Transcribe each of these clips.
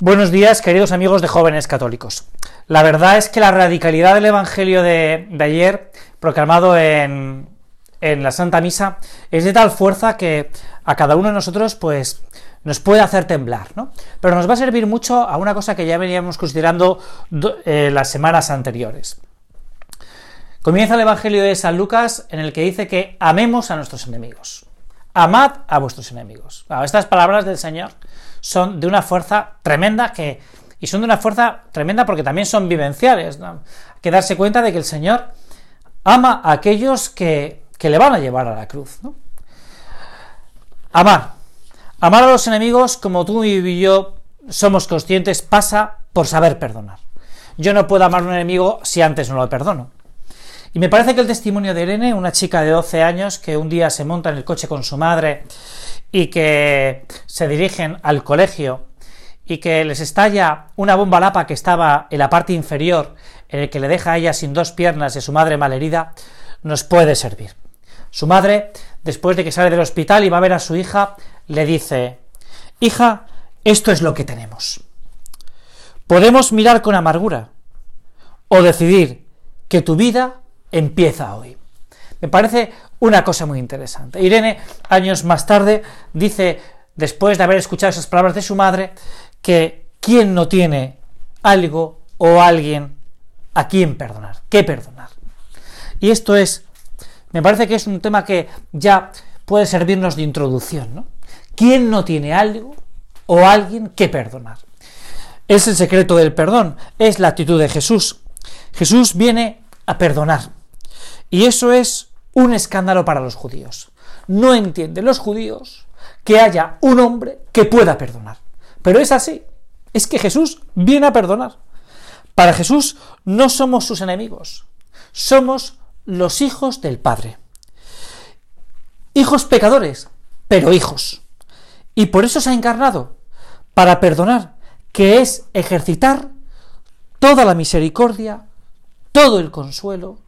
Buenos días, queridos amigos de jóvenes católicos. La verdad es que la radicalidad del Evangelio de, ayer, proclamado en, la Santa Misa, es de tal fuerza que a cada uno de nosotros, pues, nos puede hacer temblar, ¿no? Pero nos va a servir mucho a una cosa que ya veníamos considerando eh, las semanas anteriores. Comienza el Evangelio de San Lucas en el que dice que amemos a nuestros enemigos. Amad a vuestros enemigos. estas palabras del Señor son de una fuerza tremenda que, y son de una fuerza tremenda porque también son vivenciales. Hay que darse cuenta de que el Señor ama a aquellos que, que le van a llevar a la cruz. Amar. Amar a los enemigos, como tú y yo somos conscientes, pasa por saber perdonar. Yo no puedo amar a un enemigo si antes no lo perdono. Y me parece que el testimonio de Irene, una chica de 12 años que un día se monta en el coche con su madre y que se dirigen al colegio y que les estalla una bomba lapa que estaba en la parte inferior, en el que le deja a ella sin dos piernas y su madre malherida, nos puede servir. Su madre, después de que sale del hospital y va a ver a su hija, le dice, Hija, esto es lo que tenemos. Podemos mirar con amargura o decidir que tu vida empieza hoy. Me parece una cosa muy interesante. Irene, años más tarde, dice, después de haber escuchado esas palabras de su madre, que quien no tiene algo o alguien a quien perdonar, qué perdonar. Y esto es, me parece que es un tema que ya puede servirnos de introducción, ¿no? ¿Quién no tiene algo o alguien que perdonar? Es el secreto del perdón, es la actitud de Jesús. Jesús viene a perdonar. Y eso es un escándalo para los judíos. No entienden los judíos que haya un hombre que pueda perdonar. Pero es así. Es que Jesús viene a perdonar. Para Jesús no somos sus enemigos. Somos los hijos del Padre. Hijos pecadores, pero hijos. Y por eso se ha encarnado, para perdonar, que es ejercitar toda la misericordia, todo el consuelo,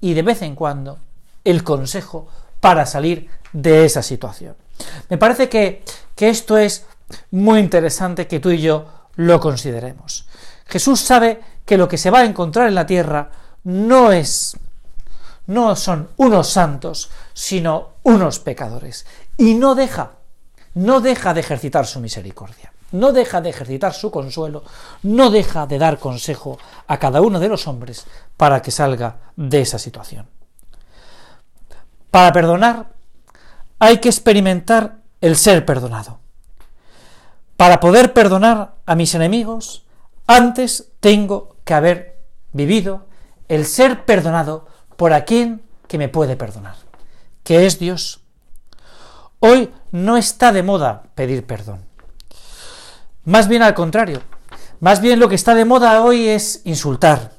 y de vez en cuando el consejo para salir de esa situación. Me parece que, que esto es muy interesante que tú y yo lo consideremos. Jesús sabe que lo que se va a encontrar en la tierra no es no son unos santos, sino unos pecadores. Y no deja, no deja de ejercitar su misericordia, no deja de ejercitar su consuelo, no deja de dar consejo a cada uno de los hombres para que salga de esa situación. Para perdonar hay que experimentar el ser perdonado. Para poder perdonar a mis enemigos, antes tengo que haber vivido el ser perdonado por aquel que me puede perdonar, que es Dios. Hoy no está de moda pedir perdón. Más bien al contrario. Más bien lo que está de moda hoy es insultar.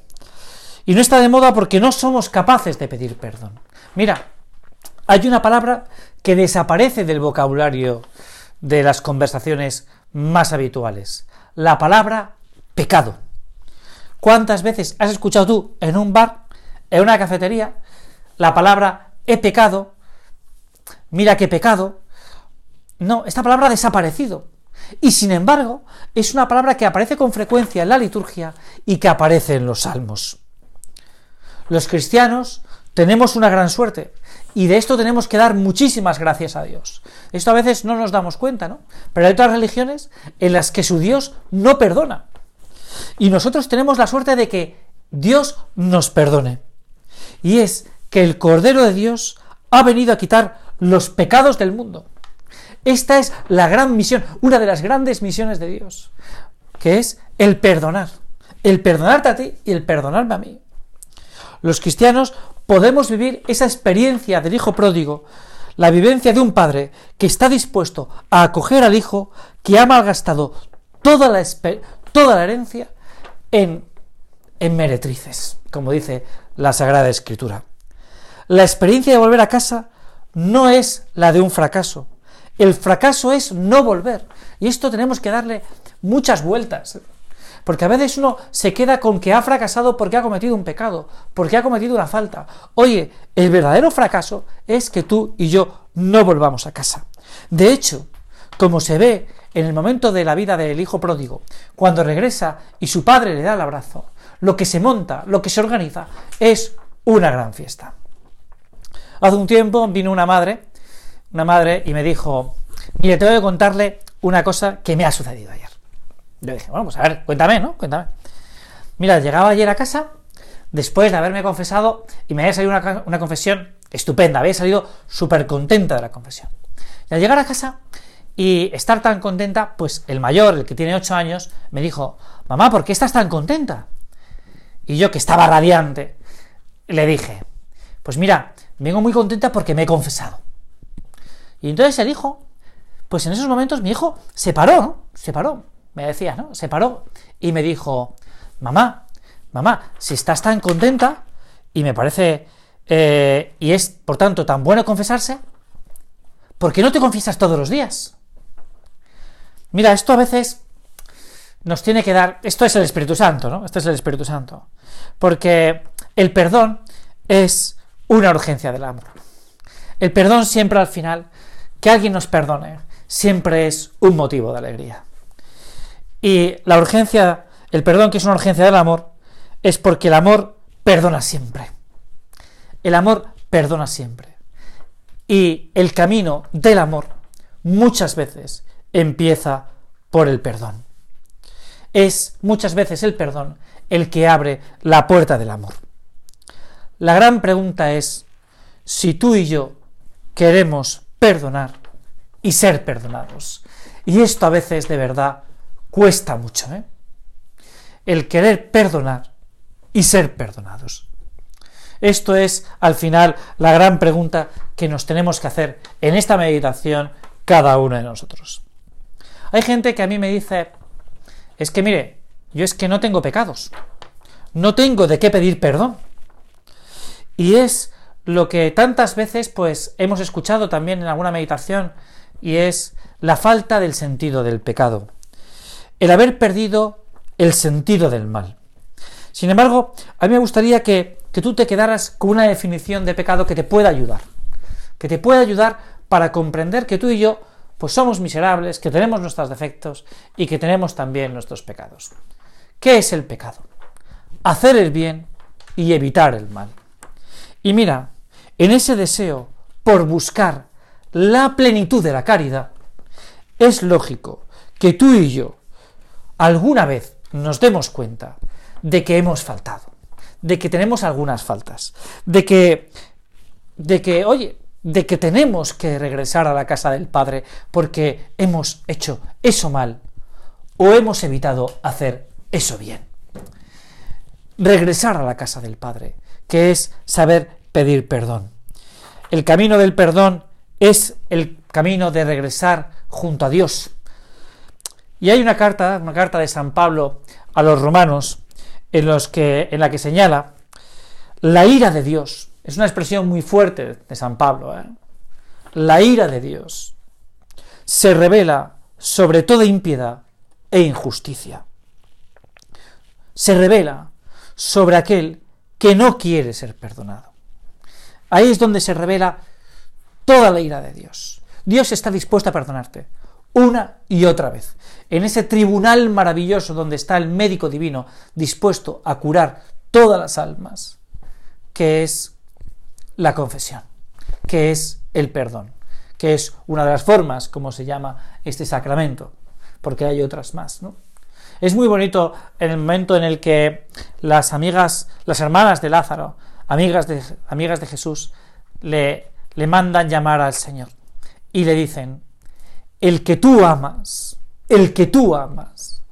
Y no está de moda porque no somos capaces de pedir perdón. Mira, hay una palabra que desaparece del vocabulario de las conversaciones más habituales. La palabra pecado. ¿Cuántas veces has escuchado tú en un bar, en una cafetería, la palabra he pecado? Mira qué pecado. No, esta palabra ha desaparecido. Y sin embargo, es una palabra que aparece con frecuencia en la liturgia y que aparece en los salmos. Los cristianos tenemos una gran suerte y de esto tenemos que dar muchísimas gracias a Dios. Esto a veces no nos damos cuenta, ¿no? Pero hay otras religiones en las que su Dios no perdona. Y nosotros tenemos la suerte de que Dios nos perdone. Y es que el Cordero de Dios ha venido a quitar los pecados del mundo. Esta es la gran misión, una de las grandes misiones de Dios, que es el perdonar. El perdonarte a ti y el perdonarme a mí. Los cristianos podemos vivir esa experiencia del hijo pródigo, la vivencia de un padre que está dispuesto a acoger al hijo que ha malgastado toda la, toda la herencia en, en meretrices, como dice la Sagrada Escritura. La experiencia de volver a casa no es la de un fracaso. El fracaso es no volver. Y esto tenemos que darle muchas vueltas. Porque a veces uno se queda con que ha fracasado porque ha cometido un pecado, porque ha cometido una falta. Oye, el verdadero fracaso es que tú y yo no volvamos a casa. De hecho, como se ve en el momento de la vida del hijo pródigo, cuando regresa y su padre le da el abrazo, lo que se monta, lo que se organiza, es una gran fiesta. Hace un tiempo vino una madre, una madre, y me dijo, mire, tengo que contarle una cosa que me ha sucedido ayer. Yo dije, bueno, pues a ver, cuéntame, ¿no? Cuéntame. Mira, llegaba ayer a casa, después de haberme confesado, y me había salido una, una confesión estupenda, había salido súper contenta de la confesión. Y al llegar a casa y estar tan contenta, pues el mayor, el que tiene 8 años, me dijo, mamá, ¿por qué estás tan contenta? Y yo, que estaba radiante, le dije, pues mira, vengo muy contenta porque me he confesado. Y entonces el hijo, pues en esos momentos mi hijo se paró, ¿no? Se paró, me decía, ¿no? Se paró y me dijo, mamá, mamá, si estás tan contenta, y me parece, eh, y es por tanto tan bueno confesarse, ¿por qué no te confiesas todos los días? Mira, esto a veces nos tiene que dar, esto es el Espíritu Santo, ¿no? Esto es el Espíritu Santo. Porque el perdón es una urgencia del amor. El perdón siempre al final, que alguien nos perdone, siempre es un motivo de alegría. Y la urgencia, el perdón que es una urgencia del amor, es porque el amor perdona siempre. El amor perdona siempre. Y el camino del amor muchas veces empieza por el perdón. Es muchas veces el perdón el que abre la puerta del amor. La gran pregunta es si tú y yo queremos perdonar y ser perdonados. Y esto a veces de verdad cuesta mucho, ¿eh? El querer perdonar y ser perdonados. Esto es, al final, la gran pregunta que nos tenemos que hacer en esta meditación cada uno de nosotros. Hay gente que a mí me dice, es que mire, yo es que no tengo pecados, no tengo de qué pedir perdón. Y es lo que tantas veces pues hemos escuchado también en alguna meditación y es la falta del sentido del pecado, el haber perdido el sentido del mal. Sin embargo, a mí me gustaría que que tú te quedaras con una definición de pecado que te pueda ayudar, que te pueda ayudar para comprender que tú y yo pues somos miserables, que tenemos nuestros defectos y que tenemos también nuestros pecados. ¿Qué es el pecado? Hacer el bien y evitar el mal. Y mira, en ese deseo por buscar la plenitud de la caridad, es lógico que tú y yo alguna vez nos demos cuenta de que hemos faltado de que tenemos algunas faltas, de que, de que, oye, de que tenemos que regresar a la casa del Padre porque hemos hecho eso mal o hemos evitado hacer eso bien. Regresar a la casa del Padre, que es saber pedir perdón. El camino del perdón es el camino de regresar junto a Dios. Y hay una carta, una carta de San Pablo a los romanos, en, la que señala la ira de Dios. Es una expresión muy fuerte de San Pablo. ¿eh? La ira de Dios se revela sobre toda impiedad e injusticia. Se revela sobre aquel que no quiere ser perdonado. Ahí es donde se revela toda la ira de Dios. Dios está dispuesto a perdonarte una y otra vez. En ese tribunal maravilloso donde está el médico divino dispuesto a curar todas las almas, que es la confesión, que es el perdón, que es una de las formas como se llama este sacramento, porque hay otras más, ¿no? Es muy bonito en el momento en el que las amigas, las hermanas de Lázaro, amigas de, amigas de Jesús, le, le mandan llamar al Señor y le dicen, el que tú amas, el que tú amas,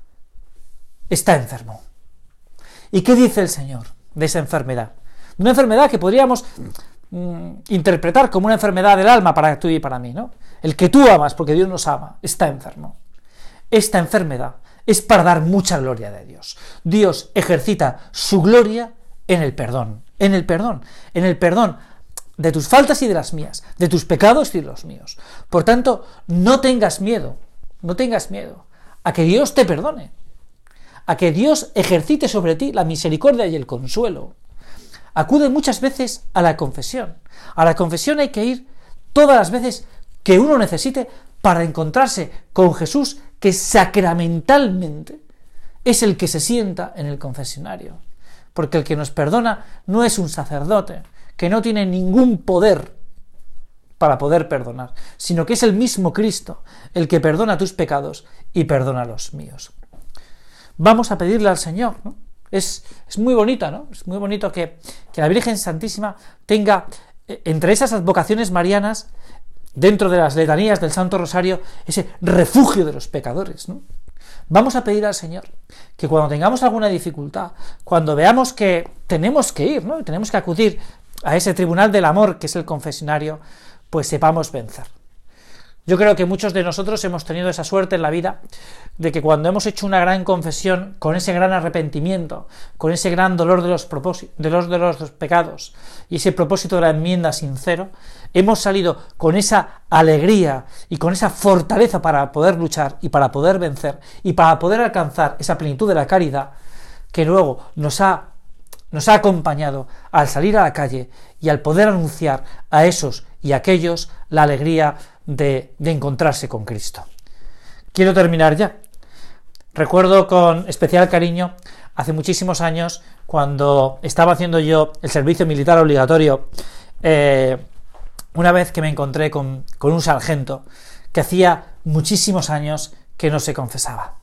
está enfermo. ¿Y qué dice el Señor de esa enfermedad? Una enfermedad que podríamos mm, interpretar como una enfermedad del alma para tú y para mí, ¿no? El que tú amas, porque Dios nos ama, está enfermo. Esta enfermedad es para dar mucha gloria de Dios. Dios ejercita su gloria en el perdón, en el perdón, en el perdón de tus faltas y de las mías, de tus pecados y de los míos. Por tanto, no tengas miedo, no tengas miedo a que Dios te perdone, a que Dios ejercite sobre ti la misericordia y el consuelo. Acude muchas veces a la confesión. A la confesión hay que ir todas las veces que uno necesite para encontrarse con Jesús que sacramentalmente es el que se sienta en el confesionario. Porque el que nos perdona no es un sacerdote, que no tiene ningún poder para poder perdonar, sino que es el mismo Cristo el que perdona tus pecados y perdona los míos. Vamos a pedirle al Señor. Es, es muy bonita, ¿no? Es muy bonito que, que la Virgen Santísima tenga eh, entre esas advocaciones marianas, dentro de las letanías del Santo Rosario, ese refugio de los pecadores, ¿no? Vamos a pedir al Señor que cuando tengamos alguna dificultad, cuando veamos que tenemos que ir, ¿no? tenemos que acudir a ese tribunal del amor que es el confesionario, pues sepamos vencer. Yo creo que muchos de nosotros hemos tenido esa suerte en la vida de que cuando hemos hecho una gran confesión, con ese gran arrepentimiento, con ese gran dolor de los, de los, de los pecados y ese propósito de la enmienda sincero, hemos salido con esa alegría y con esa fortaleza para poder luchar y para poder vencer y para poder alcanzar esa plenitud de la caridad que luego nos ha nos ha acompañado al salir a la calle y al poder anunciar a esos y aquellos la alegría de, encontrarse con Cristo. Quiero terminar ya. Recuerdo con especial cariño hace muchísimos años cuando estaba haciendo yo el servicio militar obligatorio, eh, una vez que me encontré con, un sargento que hacía muchísimos años que no se confesaba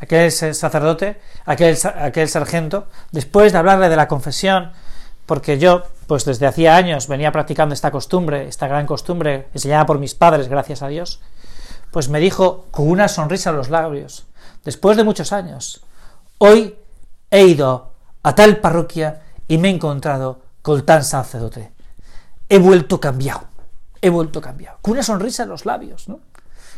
aquel sacerdote, aquel sargento, después de hablarle de la confesión, porque yo, pues desde hacía años venía practicando esta costumbre, esta gran costumbre enseñada por mis padres, gracias a Dios, pues me dijo con una sonrisa en los labios, después de muchos años, hoy he ido a tal parroquia y me he encontrado con tan sacerdote. He vuelto cambiado, he vuelto cambiado, con una sonrisa en los labios, ¿no?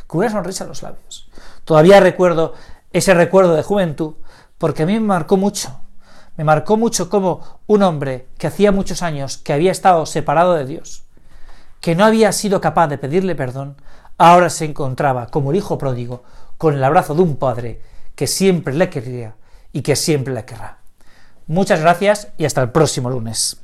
Con una sonrisa en los labios. Todavía recuerdo ese recuerdo de juventud, porque a mí me marcó mucho. Me marcó mucho como un hombre que hacía muchos años que había estado separado de Dios, que no había sido capaz de pedirle perdón, ahora se encontraba como el hijo pródigo con el abrazo de un padre que siempre le quería y que siempre le querrá. Muchas gracias y hasta el próximo lunes.